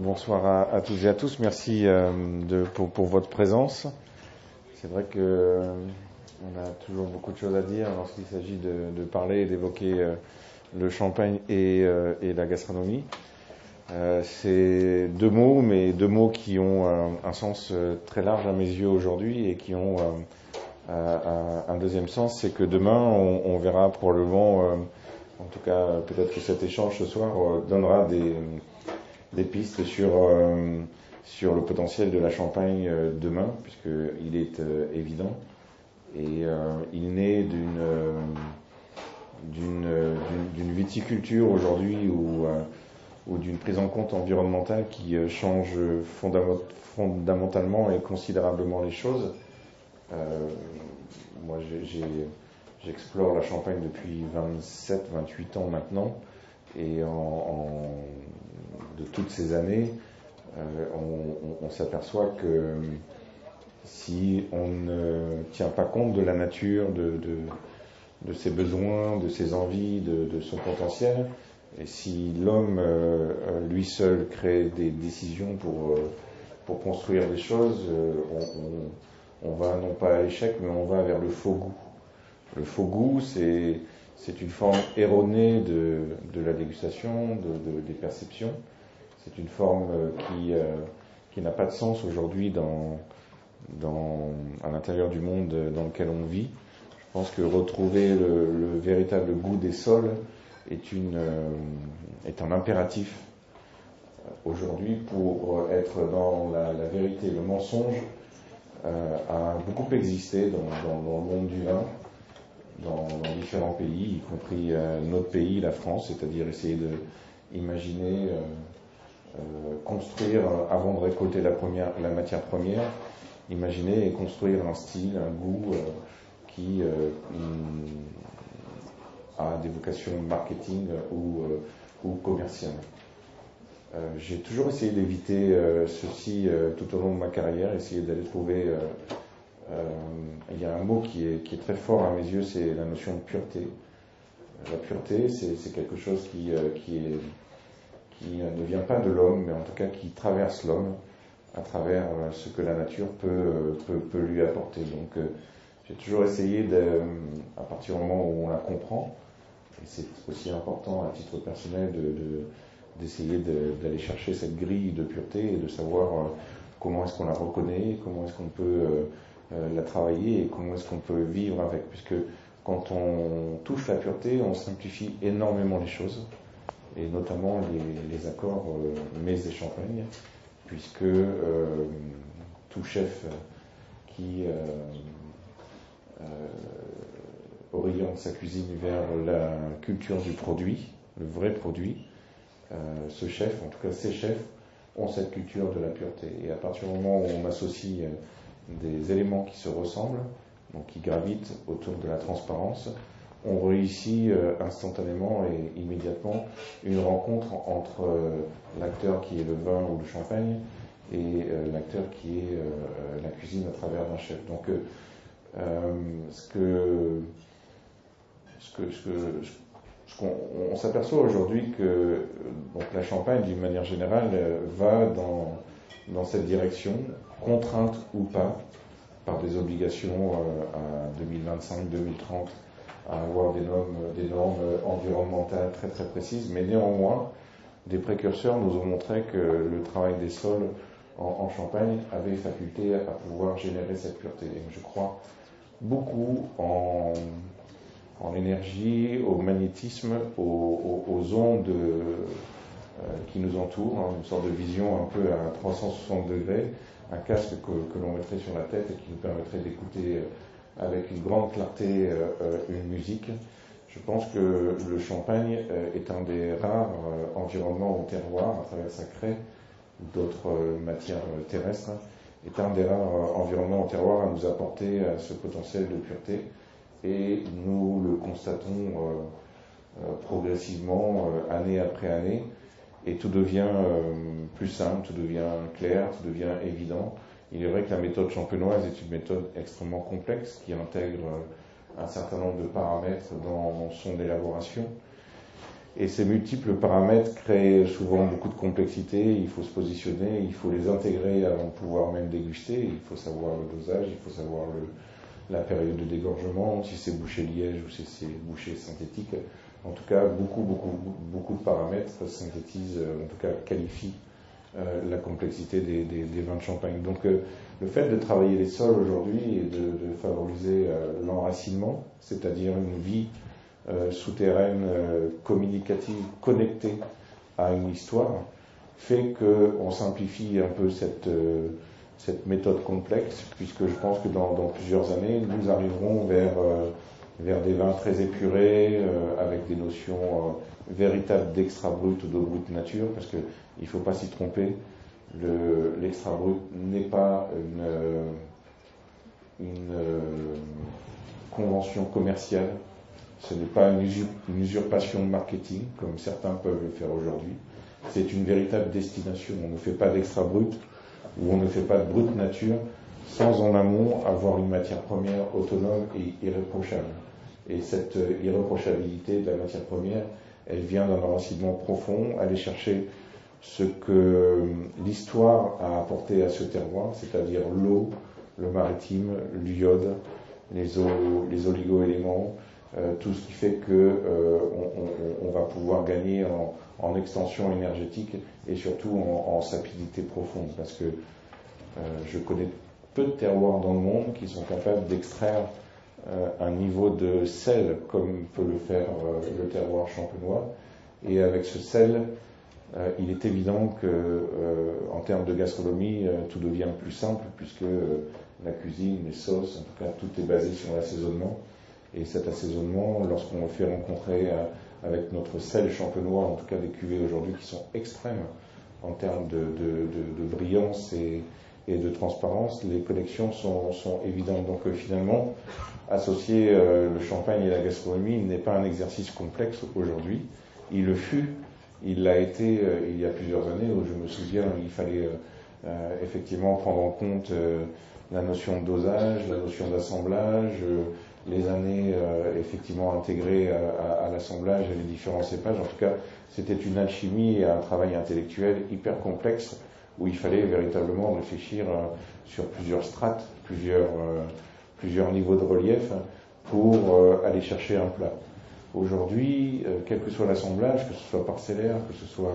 Bonsoir à, tous et à tous. Merci euh, de, pour, votre présence. C'est vrai que euh, on a toujours beaucoup de choses à dire lorsqu'il s'agit de, parler et d'évoquer euh, le champagne et, euh, la gastronomie. C'est deux mots, mais deux mots qui ont un sens très large à mes yeux aujourd'hui et qui ont un deuxième sens, c'est que demain on verra probablement, en tout cas peut-être que cet échange ce soir donnera des des pistes sur, euh, sur le potentiel de la Champagne euh, demain, puisqu'il est euh, évident. Et il naît d'une d'une viticulture aujourd'hui ou, d'une prise en compte environnementale qui change fondamentalement et considérablement les choses. Moi, j'explore la Champagne depuis 27-28 ans maintenant, et en, de toutes ces années, euh, on, s'aperçoit que si on ne tient pas compte de la nature, de, ses besoins, de ses envies, de, son potentiel, et si l'homme euh, lui seul crée des décisions pour, euh, pour construire des choses, euh, on, on, va non pas à l'échec, mais on va vers le faux goût. Le faux goût, c'est, c'est une forme erronée de, de la dégustation, de, des perceptions. C'est une forme euh, qui, euh, qui n'a pas de sens aujourd'hui dans, dans, à l'intérieur du monde dans lequel on vit. Je pense que retrouver le, le véritable goût des sols est, une, euh, est un impératif aujourd'hui pour être dans la, vérité. Le mensonge euh, a beaucoup existé dans, dans, le monde du vin, dans, différents pays, y compris euh, notre pays, la France, c'est-à-dire essayer de imaginer euh, euh, construire, avant de récolter la, matière première, imaginer et construire un style, un goût euh, qui euh, a des vocations marketing ou, commerciales. J'ai toujours essayé d'éviter ceci tout au long de ma carrière, essayer d'aller trouver. il y a un mot qui est, très fort à mes yeux, c'est la notion de pureté. La pureté, c'est quelque chose qui est qui ne vient pas de l'homme, mais en tout cas qui traverse l'homme à travers euh, ce que la nature peut, euh, peut, peut lui apporter. Donc euh, j'ai toujours essayé, de, à partir du moment où on la comprend, et c'est aussi important à titre personnel d'essayer de, d'aller chercher cette grille de pureté et de savoir comment est-ce qu'on la reconnaît, comment est-ce qu'on peut la travailler et comment est-ce qu'on peut vivre avec. Puisque quand on touche la pureté, on simplifie énormément les choses et notamment les, accords euh, mets et champagne, puisque euh, tout chef qui euh, oriente sa cuisine vers la culture du produit, le vrai produit, ce chef, en tout cas ces chefs, ont cette culture de la pureté. Et à partir du moment où on associe des éléments qui se ressemblent, donc qui gravitent autour de la transparence, on réussit euh, instantanément et immédiatement une rencontre entre euh, l'acteur qui est le vin ou le champagne et euh, l'acteur qui est la cuisine à travers d'un chef. Donc, ce que, ce que, ce que qu'on on, s'aperçoit aujourd'hui que donc la Champagne, d'une manière générale, va dans, dans cette direction, contrainte ou pas, par des obligations à 2025, 2030 à avoir des normes, des normes environnementales très très précises, mais néanmoins, des précurseurs nous ont montré que le travail des sols en, Champagne avait faculté à pouvoir générer cette pureté. Et je crois beaucoup en, en l'énergie, au magnétisme, aux, ondes euh, qui nous entourent, hein, une sorte de vision un peu à 360 degrés, un casque que, que l'on mettrait sur la tête et qui nous permettrait d'écouter euh, avec une grande clarté euh, euh, une musique. Je pense que le champagne euh, est un des rares environnements au terroir, à travers sa craie ou d'autres matières terrestres, est un des rares environnements au terroir à nous apporter ce potentiel de pureté. Et nous le constatons progressivement, année après année, et tout devient plus simple, tout devient clair, tout devient évident. Il est vrai que la méthode champenoise est une méthode extrêmement complexe qui intègre un certain nombre de paramètres dans son élaboration. Et ces multiples paramètres créent souvent beaucoup de complexité. Il faut se positionner, il faut les intégrer avant de pouvoir même déguster. Il faut savoir le dosage, il faut savoir la période de dégorgement, si c'est bouché liège ou si c'est bouché synthétique. En tout cas, beaucoup, beaucoup, beaucoup de paramètres synthétisent, en tout cas qualifient euh, la complexité des, vins de champagne. Donc, euh, le fait de travailler les sols aujourd'hui et de, favoriser euh, l'enracinement, c'est-à-dire une vie souterraine, communicative, connectée à une histoire, fait qu'on simplifie un peu cette, cette méthode complexe, puisque je pense que dans, plusieurs années, nous arriverons vers, vers des vins très épurés, avec des notions véritables d'extra brut ou de brut nature, parce qu'il ne faut pas s'y tromper l'extra brut n'est pas une, euh, convention commerciale, ce n'est pas une, usurpation de marketing comme certains peuvent le faire aujourd'hui. C'est une véritable destination. On ne fait pas d'extra brut ou on ne fait pas de brut nature sans en amont avoir une matière première autonome et irréprochable. Et cette euh, irréprochabilité de la matière première, elle vient d'un enracinement profond, aller chercher ce que l'histoire a apporté à ce terroir, c'est-à-dire l'eau, le maritime, l'iode, les, les oligo-éléments, euh, tout ce qui fait que euh, on, va pouvoir gagner en, extension énergétique et surtout en, sapidité profonde. Parce que euh, je connais peu de terroirs dans le monde qui sont capables d'extraire un niveau de sel comme peut le faire le terroir champenois. Et avec ce sel, euh, il est évident que, euh, en termes de gastronomie, euh, tout devient plus simple puisque la cuisine, les sauces, en tout cas, tout est basé sur l'assaisonnement. Et cet assaisonnement, lorsqu'on le fait rencontrer avec notre sel champenois, en tout cas des cuvées aujourd'hui qui sont extrêmes en termes de, brillance et, de transparence, les connexions sont, sont évidentes. Donc finalement, associer le champagne et la gastronomie n'est pas un exercice complexe aujourd'hui. Il le fut il l'a été euh, il y a plusieurs années où je me souviens, il fallait euh, euh, effectivement prendre en compte la notion de dosage, la notion d'assemblage, les années effectivement intégrées à, l'assemblage et les différents cépages. En tout cas, c'était une alchimie et un travail intellectuel hyper complexe où il fallait véritablement réfléchir sur plusieurs strates, plusieurs, plusieurs niveaux de relief pour aller chercher un plat. Aujourd'hui, euh, quel que soit l'assemblage, que ce soit parcellaire, que ce soit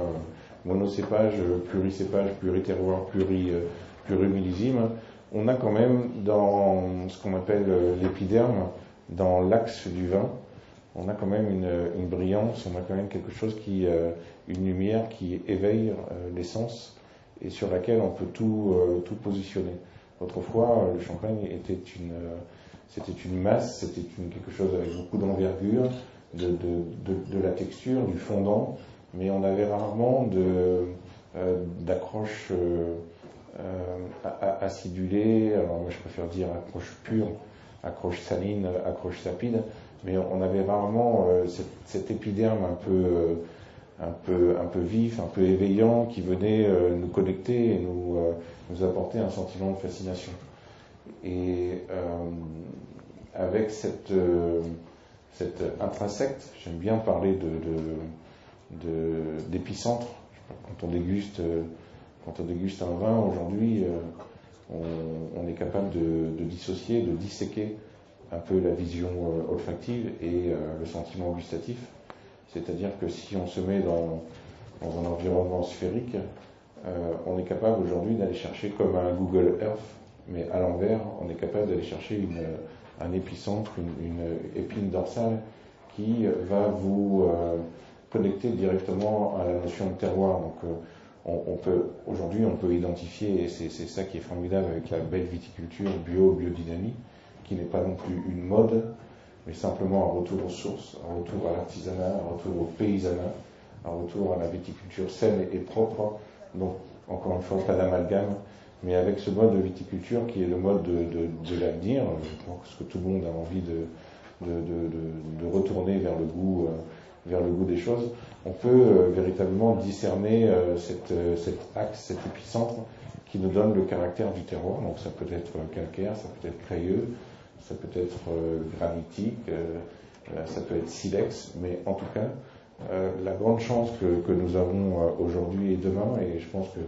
monocépage, pluricépage, pluriterroir, pluri, euh, on a quand même dans ce qu'on appelle euh, l'épiderme, dans l'axe du vin, on a quand même une, brillance, on a quand même quelque chose qui, une lumière qui éveille l'essence et sur laquelle on peut tout, tout positionner. Autrefois, le champagne était une, c'était une masse, c'était quelque chose avec beaucoup d'envergure, de, la texture, du fondant, mais on avait rarement de, euh, d'accroche euh, euh, acidulée, alors moi je préfère dire accroche pure, accroche saline, accroche sapide, mais on avait rarement cet, épiderme un peu, un, peu, un peu vif, un peu éveillant qui venait nous connecter et nous, nous apporter un sentiment de fascination. Et avec cette cette intrinsèque. J'aime bien parler d'épicentre. quand on déguste, quand on déguste un vin aujourd'hui, euh, on, est capable de, dissocier, de disséquer un peu la vision euh, olfactive et euh, le sentiment gustatif. C'est-à-dire que si on se met dans, un environnement sphérique, on est capable aujourd'hui d'aller chercher comme un Google Earth, mais à l'envers, on est capable d'aller chercher une, un épicentre, une, épine dorsale qui va vous euh, connecter directement à la notion de terroir. Donc, euh, aujourd'hui, on peut identifier, et c'est ça qui est formidable avec la belle viticulture bio, biodynamie, qui n'est pas non plus une mode, mais simplement un retour aux sources, un retour à l'artisanat, un retour au paysanat, un retour à la viticulture saine et propre. Donc, encore une fois, pas d'amalgame, mais avec ce mode de viticulture qui est le mode de, de, de l'avenir, pense que tout le monde a envie de, de retourner vers le goût, euh, vers le goût des choses, on peut euh, véritablement discerner euh, cet axe, cet épicentre qui nous donne le caractère du terroir. Donc ça peut être calcaire, ça peut être crayeux, ça peut être granitique, ça peut être silex, mais en tout cas, la grande chance que, nous avons aujourd'hui et demain, et je pense que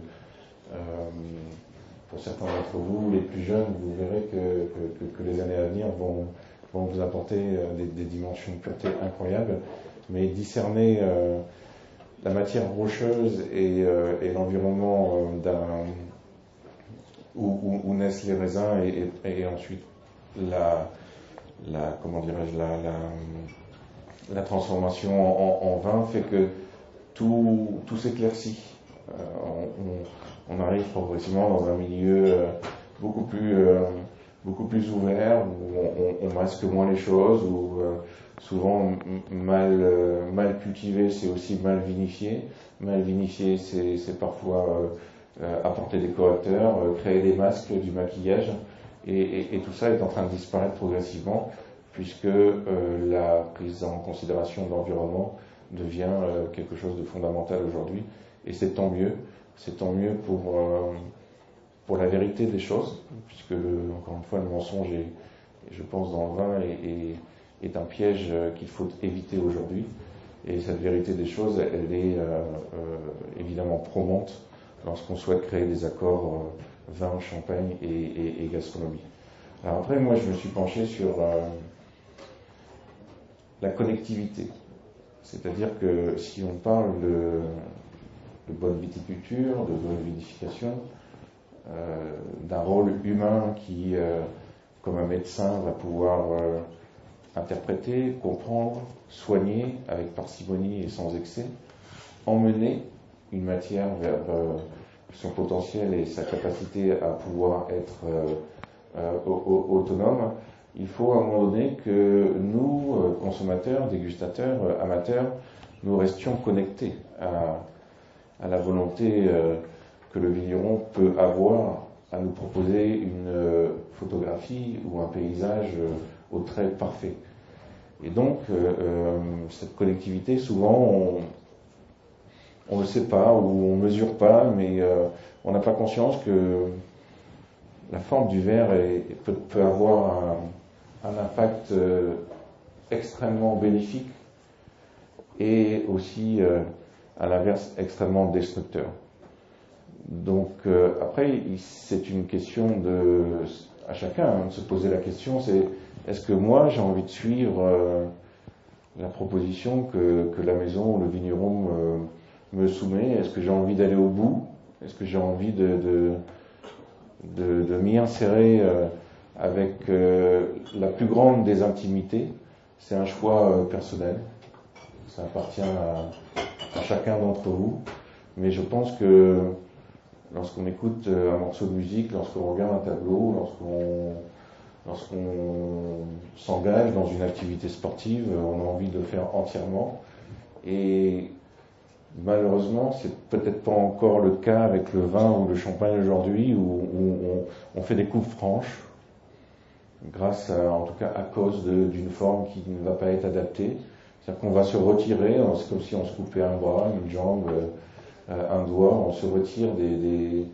pour certains d'entre vous, les plus jeunes, vous verrez que, les années à venir vont, vous apporter des, dimensions de pureté incroyables, mais discerner la matière rocheuse et, l'environnement où, naissent les raisins et, ensuite la, comment dirais-je la, la, transformation en, vin fait que tout, tout s'éclaircit. Euh, on, arrive progressivement dans un milieu euh, beaucoup plus euh, beaucoup plus ouvert où on, masque moins les choses où souvent mal mal cultivé c'est aussi mal vinifié mal vinifié c'est parfois apporter des correcteurs, créer des masques, du maquillage, et, tout ça est en train de disparaître progressivement puisque euh, la prise en considération de l'environnement devient quelque chose de fondamental aujourd'hui, et c'est tant mieux, c'est tant mieux pour pour la vérité des choses, puisque encore une fois le mensonge je pense, dans le vin est, est, un piège qu'il faut éviter aujourd'hui. Et cette vérité des choses, elle est évidemment promante lorsqu'on souhaite créer des accords euh, vin, champagne et, gastronomie. Alors après, moi, je me suis penché sur euh, la connectivité. C'est-à-dire que si on parle de, bonne viticulture, de bonne vinification, euh, d'un rôle humain qui, comme un médecin, va pouvoir interpréter, comprendre, soigner avec parcimonie et sans excès, emmener une matière vers euh, son potentiel et sa capacité à pouvoir être euh, euh, autonome, il faut à un moment donné que nous, consommateurs, dégustateurs, amateurs, nous restions connectés à, la volonté que le vigneron peut avoir à nous proposer une photographie ou un paysage au trait parfait. Et donc, cette connectivité, souvent, on ne sait pas ou on ne mesure pas, mais euh, on n'a pas conscience que la forme du verre peut, avoir un, impact euh, extrêmement bénéfique et aussi, euh, à l'inverse, extrêmement destructeur. Donc après, c'est une question de, à chacun hein, de se poser la question, c'est est-ce que moi j'ai envie de suivre la proposition que, que, la maison ou le vigneron me soumet Est-ce que j'ai envie d'aller au bout? Est-ce que j'ai envie de, de, de, m'y insérer euh, avec euh, la plus grande des intimités? C'est un choix euh, personnel. Ça appartient à, à chacun d'entre vous. Mais je pense que lorsqu'on écoute un morceau de musique, lorsqu'on regarde un tableau, lorsqu'on lorsqu'on s'engage dans une activité sportive, on a envie de le faire entièrement. Et Malheureusement, c'est peut-être pas encore le cas avec le vin ou le champagne aujourd'hui, où, on, fait des coupes franches, grâce à, en tout cas à cause d'une forme qui ne va pas être adaptée. C'est-à-dire qu'on va se retirer, c'est comme si on se coupait un bras, une jambe, euh, un doigt, on se retire des,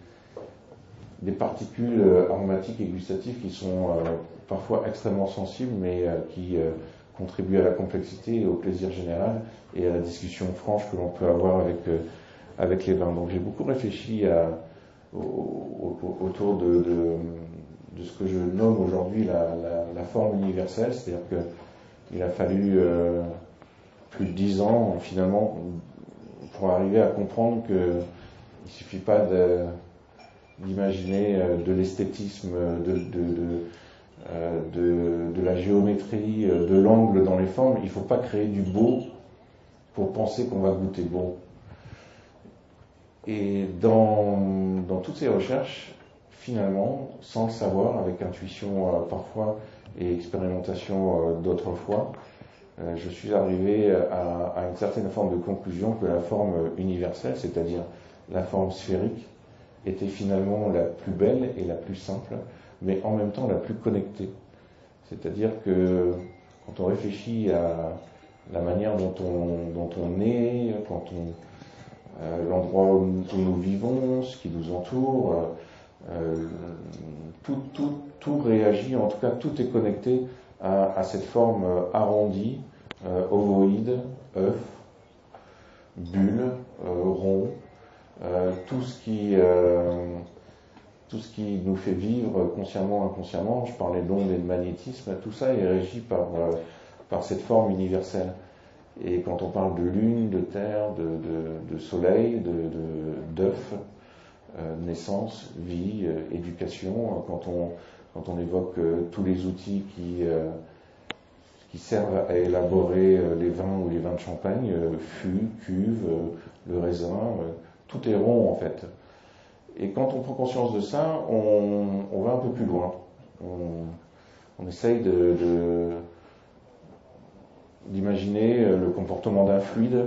particules aromatiques et gustatives qui sont euh, parfois extrêmement sensibles, mais euh, qui contribuent à la complexité et au plaisir général et à la discussion franche que l'on peut avoir avec, euh, avec les vins. Donc j'ai beaucoup réfléchi autour de, ce que je nomme aujourd'hui la, forme universelle, c'est-à-dire qu'il a fallu euh, plus de dix ans finalement pour arriver à comprendre qu'il ne suffit pas d'imaginer euh, de, l'esthétisme, de, de, la géométrie, de l'angle dans les formes. Il ne faut pas créer du beau pour penser qu'on va goûter bon. Et dans, toutes ces recherches, finalement, sans le savoir, avec intuition euh, parfois et expérimentation euh, d'autres fois, euh, je suis arrivé à, une certaine forme de conclusion que la forme universelle, c'est-à-dire la forme sphérique, était finalement la plus belle et la plus simple, mais en même temps la plus connectée. C'est-à-dire que quand on réfléchit à, la manière dont on, dont on est, quand on, euh, l'endroit où, nous vivons, ce qui nous entoure, euh, euh, tout, tout, tout, réagit, en tout cas tout est connecté à, cette forme arrondie, ovoïde, œuf, bulles, ronds, tout ce qui tout ce qui nous fait vivre consciemment, inconsciemment, je parlais d'ondes et de magnétisme, tout ça est régi par, par cette forme universelle. Et quand on parle de lune, de terre, de, de, soleil, d'œuf, euh, naissance, vie, euh, éducation, quand on, quand on évoque euh, tous les outils qui, qui servent à élaborer les vins ou les vins de champagne, fût, cuve, le raisin, tout est rond en fait. Et quand on prend conscience de ça, on, va un peu plus loin. On, essaye d'imaginer le comportement d'un fluide,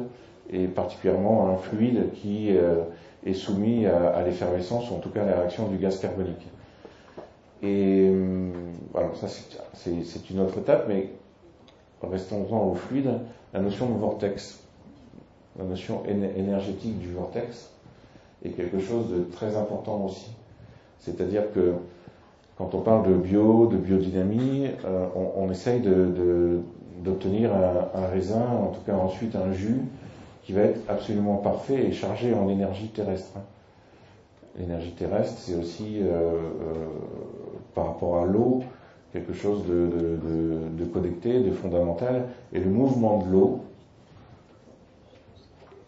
et particulièrement un fluide qui euh, est soumis à, l'effervescence, ou en tout cas à la réaction du gaz carbonique. Et voilà, euh, ça c'est une autre étape, mais restons-en au fluide, la notion de vortex, la notion énergétique du vortex est quelque chose de très important aussi. C'est-à-dire que quand on parle de bio, de biodynamie, on, essaye de, d'obtenir un, raisin, en tout cas ensuite un jus, qui va être absolument parfait et chargé en énergie terrestre. L'énergie terrestre, c'est aussi, euh, euh, par rapport à l'eau, quelque chose de, connecté, de fondamental. Et le mouvement de l'eau,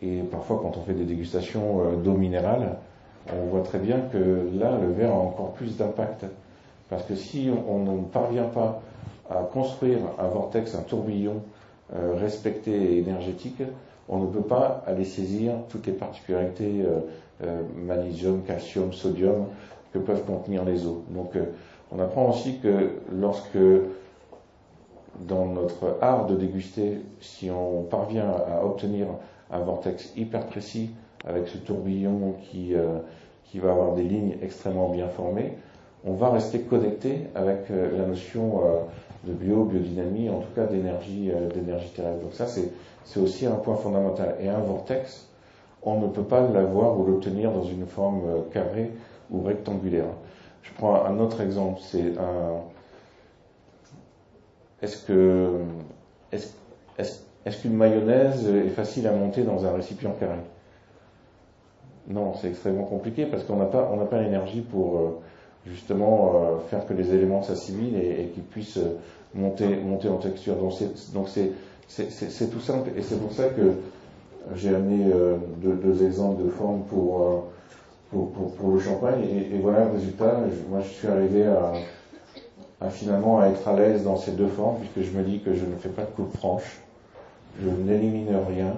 et parfois quand on fait des dégustations euh, d'eau minérale, on voit très bien que là, le verre a encore plus d'impact. Parce que si on ne parvient pas à construire un vortex, un tourbillon euh, respecté et énergétique, on ne peut pas aller saisir toutes les particularités euh, magnésium, calcium, sodium que peuvent contenir les eaux. Donc on apprend aussi que lorsque dans notre art de déguster, si on parvient à obtenir un vortex hyper précis avec ce tourbillon qui, qui va avoir des lignes extrêmement bien formées, on va rester connecté avec la notion de bio, biodynamie, en tout cas d'énergie, euh, d'énergie terrestre. Donc ça, c'est, aussi un point fondamental. Et un vortex, on ne peut pas l'avoir ou l'obtenir dans une forme euh, carrée ou rectangulaire. Je prends un autre exemple, c'est un. Est-ce que est-ce, est-ce qu'une mayonnaise est facile à monter dans un récipient carré? Non, c'est extrêmement compliqué parce qu'on n'a pas on n'a pas l'énergie pour euh, justement euh, faire que les éléments s'assimilent et, qu'ils puissent euh, monter, monter en texture. Donc c'est, tout simple et c'est pour ça que j'ai amené deux, exemples de formes pour, pour, pour, le champagne et, voilà le résultat. moi je suis arrivé à, à, finalement à être à l'aise dans ces deux formes puisque je me dis que je ne fais pas de coupe franche, je n'élimine rien,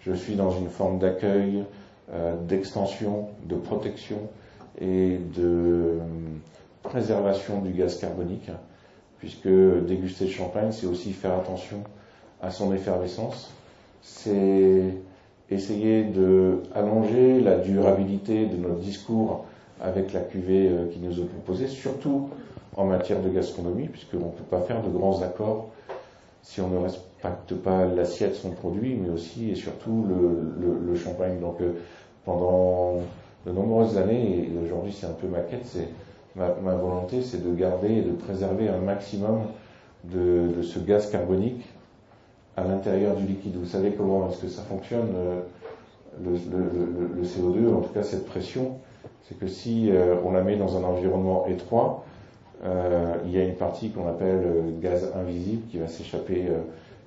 je suis dans une forme d'accueil, d'extension, de protection et de euh, préservation du gaz carbonique, puisque déguster le champagne, c'est aussi faire attention à son effervescence, c'est essayer de allonger la durabilité de notre discours avec la cuvée euh, qui nous est proposée, surtout en matière de gastronomie, puisqu'on ne peut pas faire de grands accords si on ne respecte pas l'assiette, son produit, mais aussi et surtout le, champagne. Donc euh, pendant de nombreuses années, et aujourd'hui c'est un peu ma quête, c'est ma, volonté, c'est de garder et de préserver un maximum de, ce gaz carbonique à l'intérieur du liquide. Vous savez comment est-ce que ça fonctionne euh, le, CO2, en tout cas cette pression, c'est que si euh, on la met dans un environnement étroit, euh, il y a une partie qu'on appelle gaz invisible qui va s'échapper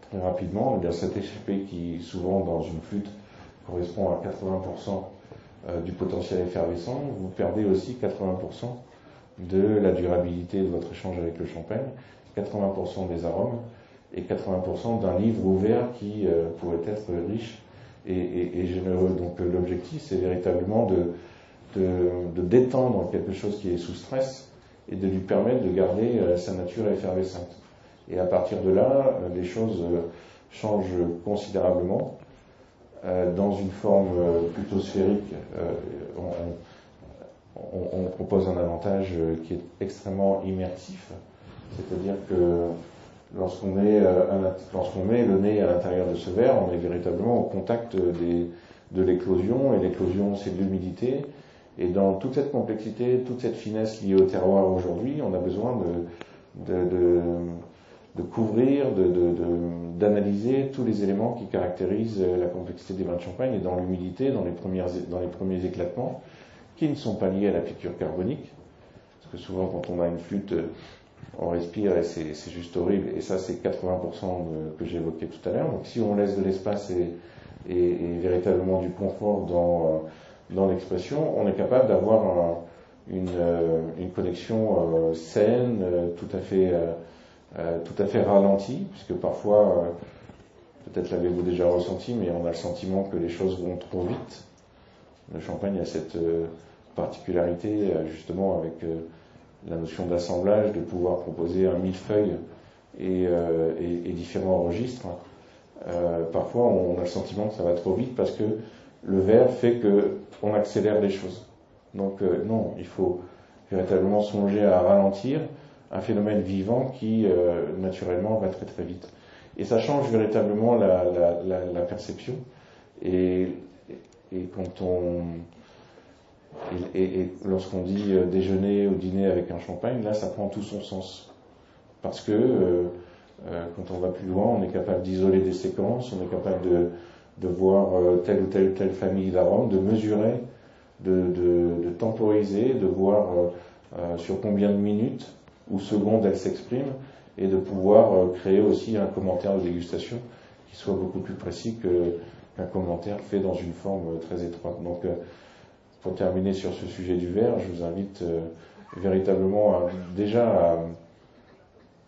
très rapidement. Il y a cet échappé qui, souvent dans une flûte, correspond à 80% euh, du potentiel effervescent, vous perdez aussi 80% de la durabilité de votre échange avec le champagne, 80% des arômes et 80% d'un livre ouvert qui euh, pourrait être riche et, généreux. Donc euh, l'objectif, c'est véritablement de, de, détendre quelque chose qui est sous stress et de lui permettre de garder sa nature effervescente. Et à partir de là, les choses changent considérablement. Euh, dans une forme euh, plutôt sphérique, euh, on, propose un avantage qui est extrêmement immersif, c'est-à-dire que lorsqu'on met, lorsqu'on met le nez à l'intérieur de ce verre, on est véritablement au contact de l'éclosion, et l'éclosion c'est de l'humidité, et dans toute cette complexité, toute cette finesse liée au terroir aujourd'hui, on a besoin de, de, de couvrir, d'analyser tous les éléments qui caractérisent la complexité des vins de champagne et dans l'humidité, dans, les dans les premiers éclatements, qui ne sont pas liés à la piqûre carbonique. Parce que souvent, quand on a une flûte, on respire et c'est juste horrible. Et ça, c'est 80% que j'évoquais tout à l'heure. Donc, si on laisse de l'espace et, véritablement du confort dans, dans l'expression, on est capable d'avoir une, une, connexion euh, saine, euh, tout à fait euh, tout à fait ralenti, puisque parfois, euh, peut-être l'avez-vous déjà ressenti, mais on a le sentiment que les choses vont trop vite. Le champagne a cette euh, particularité, justement, avec la notion d'assemblage, de pouvoir proposer un millefeuille et, et différents registres. parfois, on a le sentiment que ça va trop vite parce que le verre fait qu'on accélère les choses. Donc, non, il faut véritablement songer à ralentir un phénomène vivant qui, euh, naturellement, va très très vite. Et ça change véritablement la, la, perception. Et, et, quand on. Et, lorsqu'on dit euh, déjeuner ou dîner avec un champagne, là, ça prend tout son sens. Parce que euh, quand on va plus loin, on est capable d'isoler des séquences, on est capable de, de voir telle ou telle telle famille d'arômes, de mesurer, de, de, temporiser, de voir sur combien de minutes ou seconde elle s'exprime, et de pouvoir euh, créer aussi un commentaire de dégustation qui soit beaucoup plus précis qu'un commentaire fait dans une forme euh, très étroite. Donc, euh, pour terminer sur ce sujet du verre, je vous invite véritablement déjà à,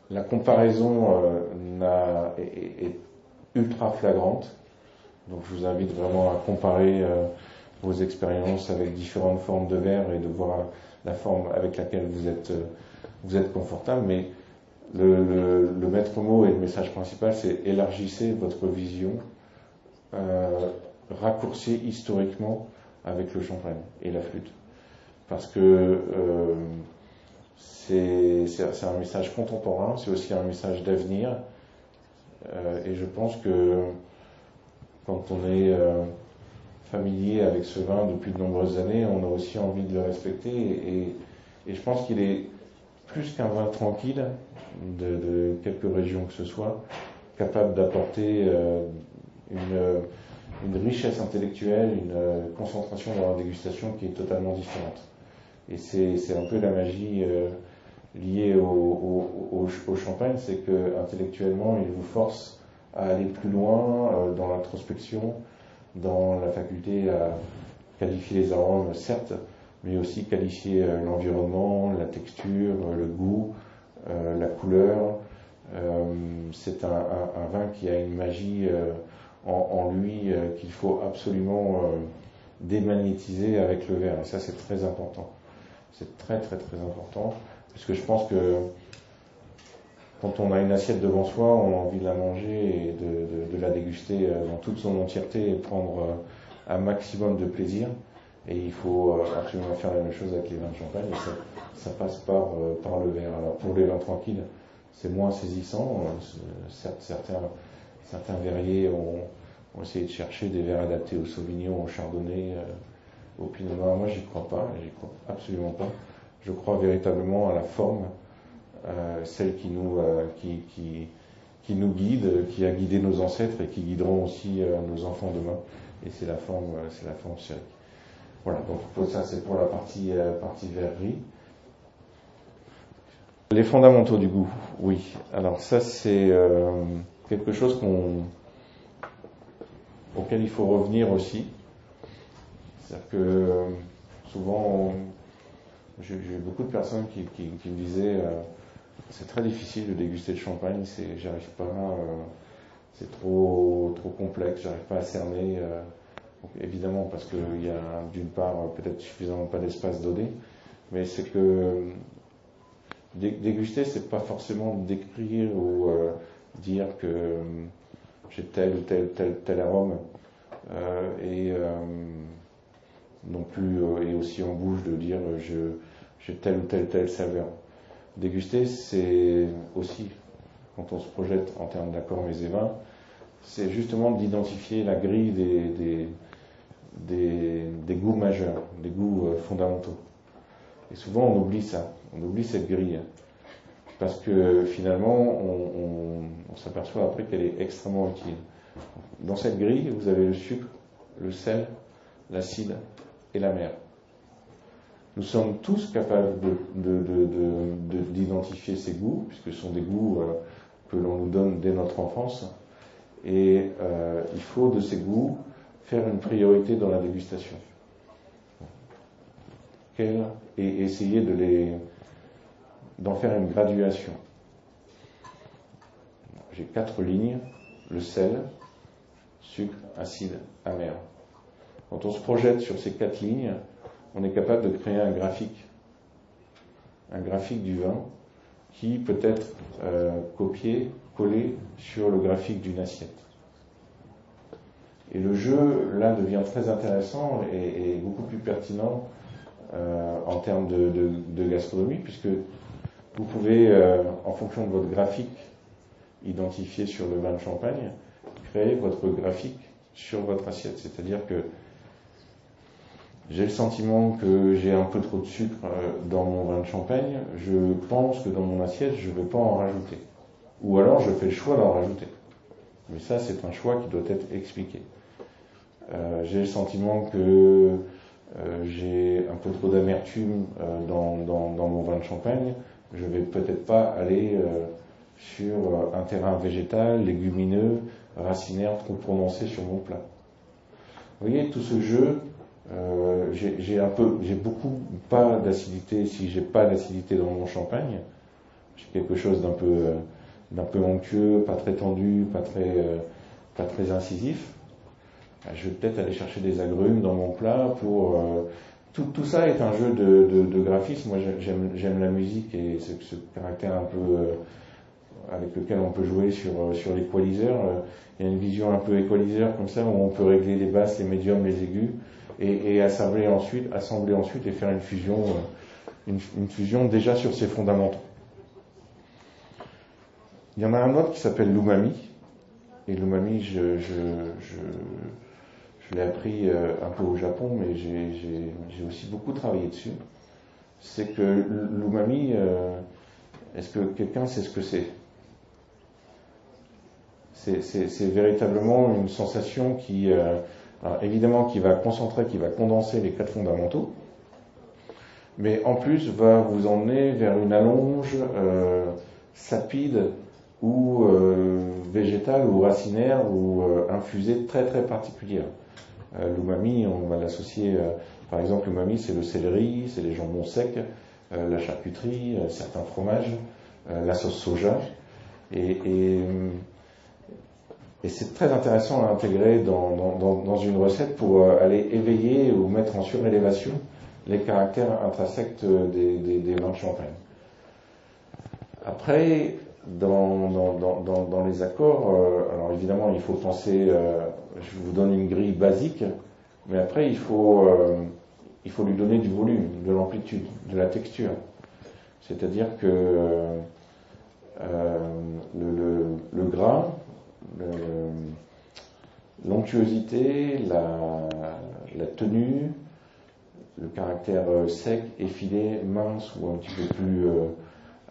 la comparaison est, ultra flagrante. Donc je vous invite vraiment à comparer vos expériences avec différentes formes de verre et de voir la forme avec laquelle vous êtes vous êtes confortable, mais le, maître mot et le message principal, c'est élargissez votre vision, euh, raccourcir historiquement avec le champagne et la flûte. Parce que euh, c'est un message contemporain, c'est aussi un message d'avenir. Euh, et je pense que quand on est euh, familier avec ce vin depuis de nombreuses années, on a aussi envie de le respecter. et je pense qu'il est plus qu'un vin tranquille de, quelques régions que ce soit, capable d'apporter euh, une, richesse intellectuelle, une euh, concentration dans la dégustation qui est totalement différente. Et c'est un peu la magie euh, liée au, champagne, c'est que intellectuellement, il vous force à aller plus loin dans l'introspection, dans la faculté à qualifier les arômes, certes, mais aussi qualifier euh, l'environnement, la texture, euh, le goût, euh, la couleur. c'est un, vin qui a une magie en, lui qu'il faut absolument démagnétiser avec le verre. Et ça, c'est très important. C'est très, très, très important. Parce je pense que quand on a une assiette devant soi, on a envie de la manger et de, la déguster dans toute son entièreté et prendre un maximum de plaisir. Et il faut euh, absolument faire la même chose avec les vins de champagne, ça, passe par, euh, le verre. Alors pour les vins tranquilles, c'est moins saisissant. Certains, verriers ont, essayé de chercher des verres adaptés au Sauvignon, au Chardonnay, euh, au Pinot Noir. Moi, j'y crois pas, j'y crois absolument pas. Je crois véritablement à la forme, euh, celle qui nous, qui, qui, qui, nous guide, qui a guidé nos ancêtres et qui guideront aussi nos enfants demain. Et c'est la forme, c'est la forme. Voilà, donc ça c'est pour la partie, euh, partie verrerie. Les fondamentaux du goût, oui. Alors ça c'est euh, quelque chose qu'on, auquel il faut revenir aussi. C'est-à-dire que euh, souvent, j'ai beaucoup de personnes qui, qui, me disaient c'est très difficile de déguster le champagne, c'est, j'arrive pas, c'est trop, trop complexe, j'arrive pas à cerner évidemment, parce qu'il y a d'une part peut-être suffisamment pas d'espace donné, mais c'est que déguster, c'est pas forcément décrire ou euh, dire que euh, j'ai tel ou tel, tel, tel arôme, euh, et non plus, et aussi en bouche de dire je, j'ai tel ou tel, tel saveur. Déguster, c'est aussi, quand on se projette en termes d'accords mais et vins, c'est justement d'identifier la grille des, des, goûts majeurs, des goûts euh, fondamentaux. Et souvent on oublie ça, on oublie cette grille. parce que finalement, on, s'aperçoit après qu'elle est extrêmement utile. Dans cette grille, vous avez le sucre, le sel, l'acide et la mer. Nous sommes tous capables d'identifier ces goûts, puisque ce sont des goûts euh, que l'on nous donne dès notre enfance. Et euh, il faut de ces goûts faire une priorité dans la dégustation. et essayer de les, d'en faire une graduation. J'ai quatre lignes, le sel, sucre, acide, amer. Quand on se projette sur ces quatre lignes, on est capable de créer un graphique, un graphique du vin qui peut être euh, copié, collé sur le graphique d'une assiette. Et le jeu, là, devient très intéressant et, beaucoup plus pertinent euh, en termes de, gastronomie, puisque vous pouvez, euh, en fonction de votre graphique identifié sur le vin de champagne, créer votre graphique sur votre assiette. C'est-à-dire que j'ai le sentiment que j'ai un peu trop de sucre euh, dans mon vin de champagne, je pense que dans mon assiette, je ne vais pas en rajouter. Ou alors je fais le choix d'en rajouter. Mais ça, c'est un choix qui doit être expliqué. Euh, j'ai le sentiment que j'ai un peu trop d'amertume dans, mon vin de champagne je vais peut-être pas aller euh, sur euh, un terrain végétal, légumineux, racinaire trop prononcé sur mon plat. Vous voyez, tout ce jeu, euh, j'ai un peu, beaucoup pas d'acidité. Si j'ai pas d'acidité dans mon champagne, j'ai quelque chose d'un peu, peu onctueux, pas très tendu, pas très, très incisif. Je vais peut-être aller chercher des agrumes dans mon plat tout, ça est un jeu de, graphisme. Moi, j'aime la musique et ce, caractère un peu euh, avec lequel on peut jouer sur, euh, sur l'équaliseur. Euh, il y a une vision un peu équaliseur comme ça où on peut régler les basses, les médiums, les aigus et, assembler ensuite, assembler ensuite et faire une fusion, une, une, fusion déjà sur ses fondamentaux. Il y en a un autre qui s'appelle l'umami. Et l'umami, je, je, je je l'ai appris euh, un peu au Japon, mais j'ai aussi beaucoup travaillé dessus. C'est que l'umami, euh, est-ce que quelqu'un sait ce que c'est C'est véritablement une sensation qui, euh, évidemment, qui va concentrer, qui va condenser les quatre fondamentaux, mais en plus va vous emmener vers une allonge sapide ou végétale ou racinaire ou infusée très très particulière. Euh, l'umami, on va l'associer, euh, par exemple, l'umami, c'est le céleri, c'est les jambons secs, euh, la charcuterie, certains fromages, la sauce soja. Et, c'est très intéressant à intégrer dans, une recette pour aller éveiller ou mettre en surélévation les caractères intrinsèques des, des, vins de champagne. Après, dans, dans, les accords, alors évidemment, il faut penser je vous donne une grille basique, mais après il faut, euh, il faut lui donner du volume, de l'amplitude, de la texture. C'est-à-dire que euh, le, gras, l'onctuosité, la, tenue, le caractère euh, sec, effilé, mince ou un petit peu plus,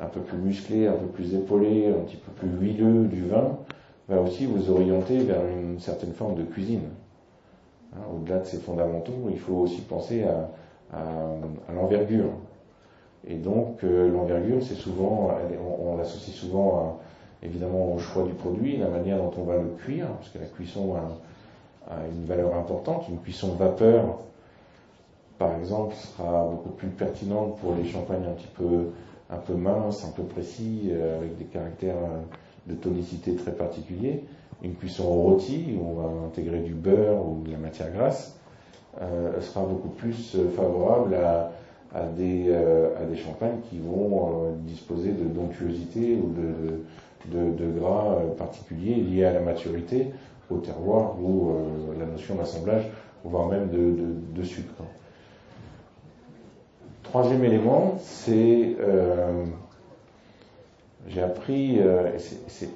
un peu plus musclé, un peu plus épaulé, un petit peu plus huileux du vin, va aussi vous orienter vers une certaine forme de cuisine. Hein, au-delà de ces fondamentaux, il faut aussi penser à, l'envergure. Et donc euh, l'envergure, c'est souvent, on, l'associe souvent évidemment au choix du produit, la manière dont on va le cuire, parce que la cuisson a, une valeur importante. Une cuisson vapeur, par exemple, sera beaucoup plus pertinente pour les champagnes un petit peu, un peu minces, un peu précis, euh, avec des caractères de tonicité très particulier. Une cuisson rôti, où on va intégrer du beurre ou de la matière grasse, euh, sera beaucoup plus euh, favorable à, des, euh, à des champagnes qui vont euh, disposer de d'onctuosité ou de, de, gras particuliers liés à la maturité, au terroir ou la notion d'assemblage, voire même de, sucre. Troisième élément, c'est j'ai appris, euh, c'est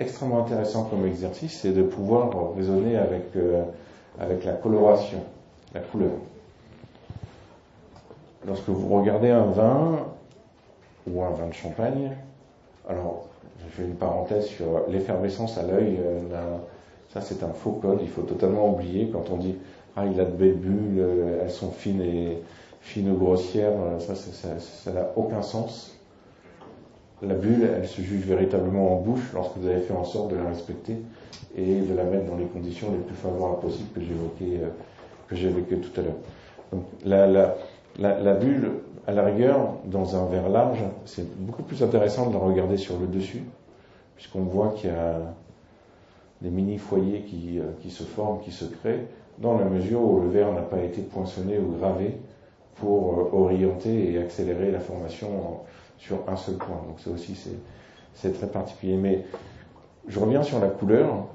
extrêmement intéressant comme exercice, c'est de pouvoir raisonner avec, euh, avec la coloration, la couleur. Lorsque vous regardez un vin ou un vin de champagne, Alors, je fais une parenthèse sur l'effervescence à l'œil. ça, c'est un faux code. Il faut totalement oublier quand on dit ah, il a de belles bulles, elles sont fines et fines ou grossières. Ça, ça n'a aucun sens. La bulle, elle se juge véritablement en bouche lorsque vous avez fait en sorte de la respecter et de la mettre dans les conditions les plus favorables possibles que j'évoquais, euh, que j'évoquais tout à l'heure. Donc la, bulle, à la rigueur, dans un verre large, c'est beaucoup plus intéressant de la regarder sur le dessus, puisqu'on voit qu'il y a des mini-foyers qui, euh, qui se forment, qui se créent, dans la mesure où le verre n'a pas été poinçonné ou gravé pour euh, orienter et accélérer la formation sur un seul point. Donc ça aussi c'est très particulier. Mais je reviens sur la couleur.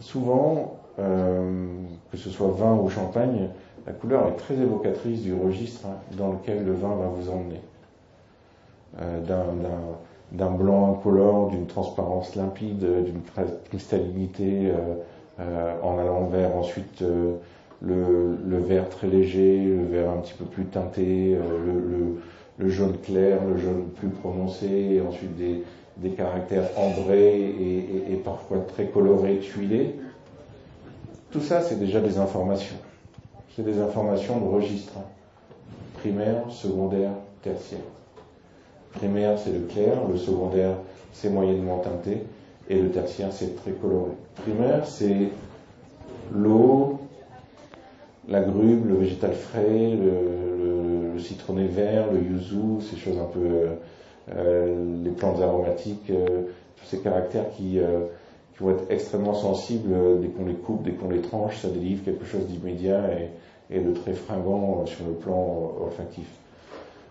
Souvent, euh, que ce soit vin ou champagne, la couleur est très évocatrice du registre hein, dans lequel le vin va vous emmener. D'un blanc incolore, d'une transparence limpide, d'une cristallinité euh, en allant vers ensuite le, le, vert très léger, le vert un petit peu plus teinté, le, jaune clair, le jaune plus prononcé, et ensuite des, des caractères ambrés et, et, parfois très colorés, tuilés. Tout ça, c'est déjà des informations. C'est des informations de registre. Primaire, secondaire, tertiaire. Primaire, c'est le clair, le secondaire, c'est moyennement teinté, et le tertiaire, c'est très coloré. Primaire, c'est l'eau, la grube, le végétal frais, le, le, citronné vert, le yuzu, ces choses un peu, euh, euh les plantes aromatiques, euh, tous ces caractères qui, vont être extrêmement sensibles dès qu'on les coupe, dès qu'on les tranche, ça délivre quelque chose d'immédiat et, et, de très fringant sur le plan olfactif.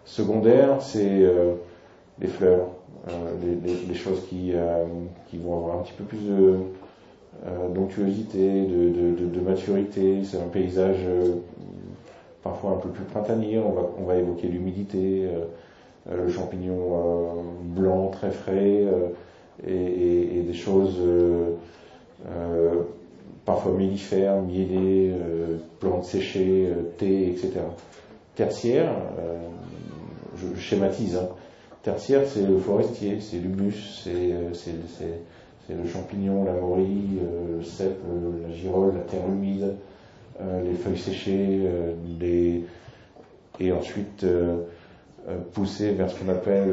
Secondaire, c'est les fleurs, les, les, choses qui, qui vont avoir un petit peu plus de euh, d'onctuosité, de, maturité. C'est un paysage euh, parfois un peu plus printanier. On va, évoquer l'humidité, euh, le champignon blanc très frais et, des choses parfois mellifères, mielées, plantes séchées, thé, etc. Tertiaire, je schématise, hein. Tertiaire c'est le forestier, c'est l'humus, c'est c'est le champignon, la morille, euh, le cèpe, la girole, la terre humide, euh, les feuilles séchées, euh, et ensuite pousser vers ce qu'on appelle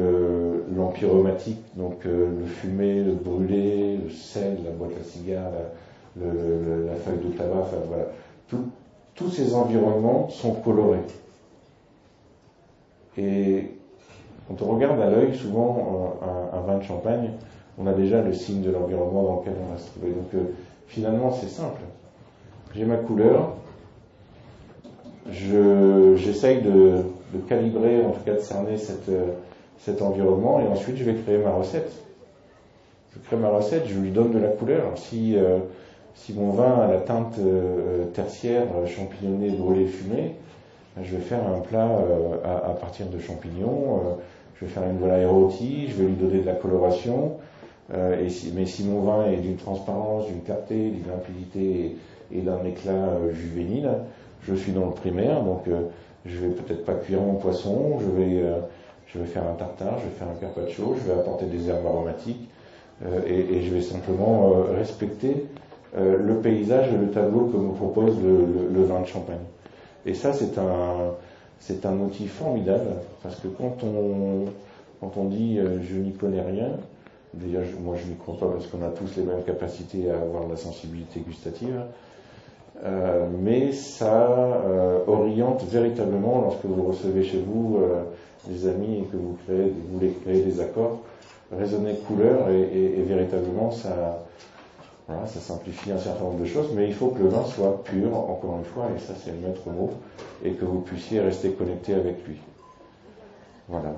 l'empyromatique, donc le fumé, le brûlé, le sel, la boîte à cigares, la, feuille de tabac, enfin voilà. tous ces environnements sont colorés. Et quand on regarde à l'œil, souvent un, vin de champagne, on a déjà le signe de l'environnement dans lequel on va se trouver. Donc euh, finalement, c'est simple. J'ai ma couleur, j'essaye de, calibrer, en tout cas de cerner euh, cet environnement, et ensuite je vais créer ma recette. Je crée ma recette, je lui donne de la couleur. Si, euh, si mon vin a la teinte tertiaire, champignonné, brûlé, fumé, ben, je vais faire un plat à, partir de champignons. Je vais faire une volaille rôtie, je vais lui donner de la coloration, euh, mais si mon vin est d'une transparence, d'une clarté, d'une limpidité et, d'un éclat euh, juvénile, je suis dans le primaire, donc euh, je vais peut-être pas cuire mon poisson, je vais, je vais faire un tartare, je vais faire un carpaccio, je vais apporter des herbes aromatiques et, et, je vais simplement respecter le paysage et le tableau que me propose le, le, vin de champagne. Et ça, c'est un, c'est un outil formidable parce que quand on, quand on dit je n'y connais rien, Déjà, moi je n'y crois pas parce qu'on a tous les mêmes capacités à avoir de la sensibilité gustative. Euh, mais ça euh, oriente véritablement lorsque vous recevez chez vous euh, des amis et que vous, créez, vous voulez créer des accords, raisonner couleur et, et véritablement ça, voilà, ça simplifie un certain nombre de choses, mais il faut que le vin soit pur, encore une fois, et ça c'est le maître mot, et que vous puissiez rester connecté avec lui. Voilà.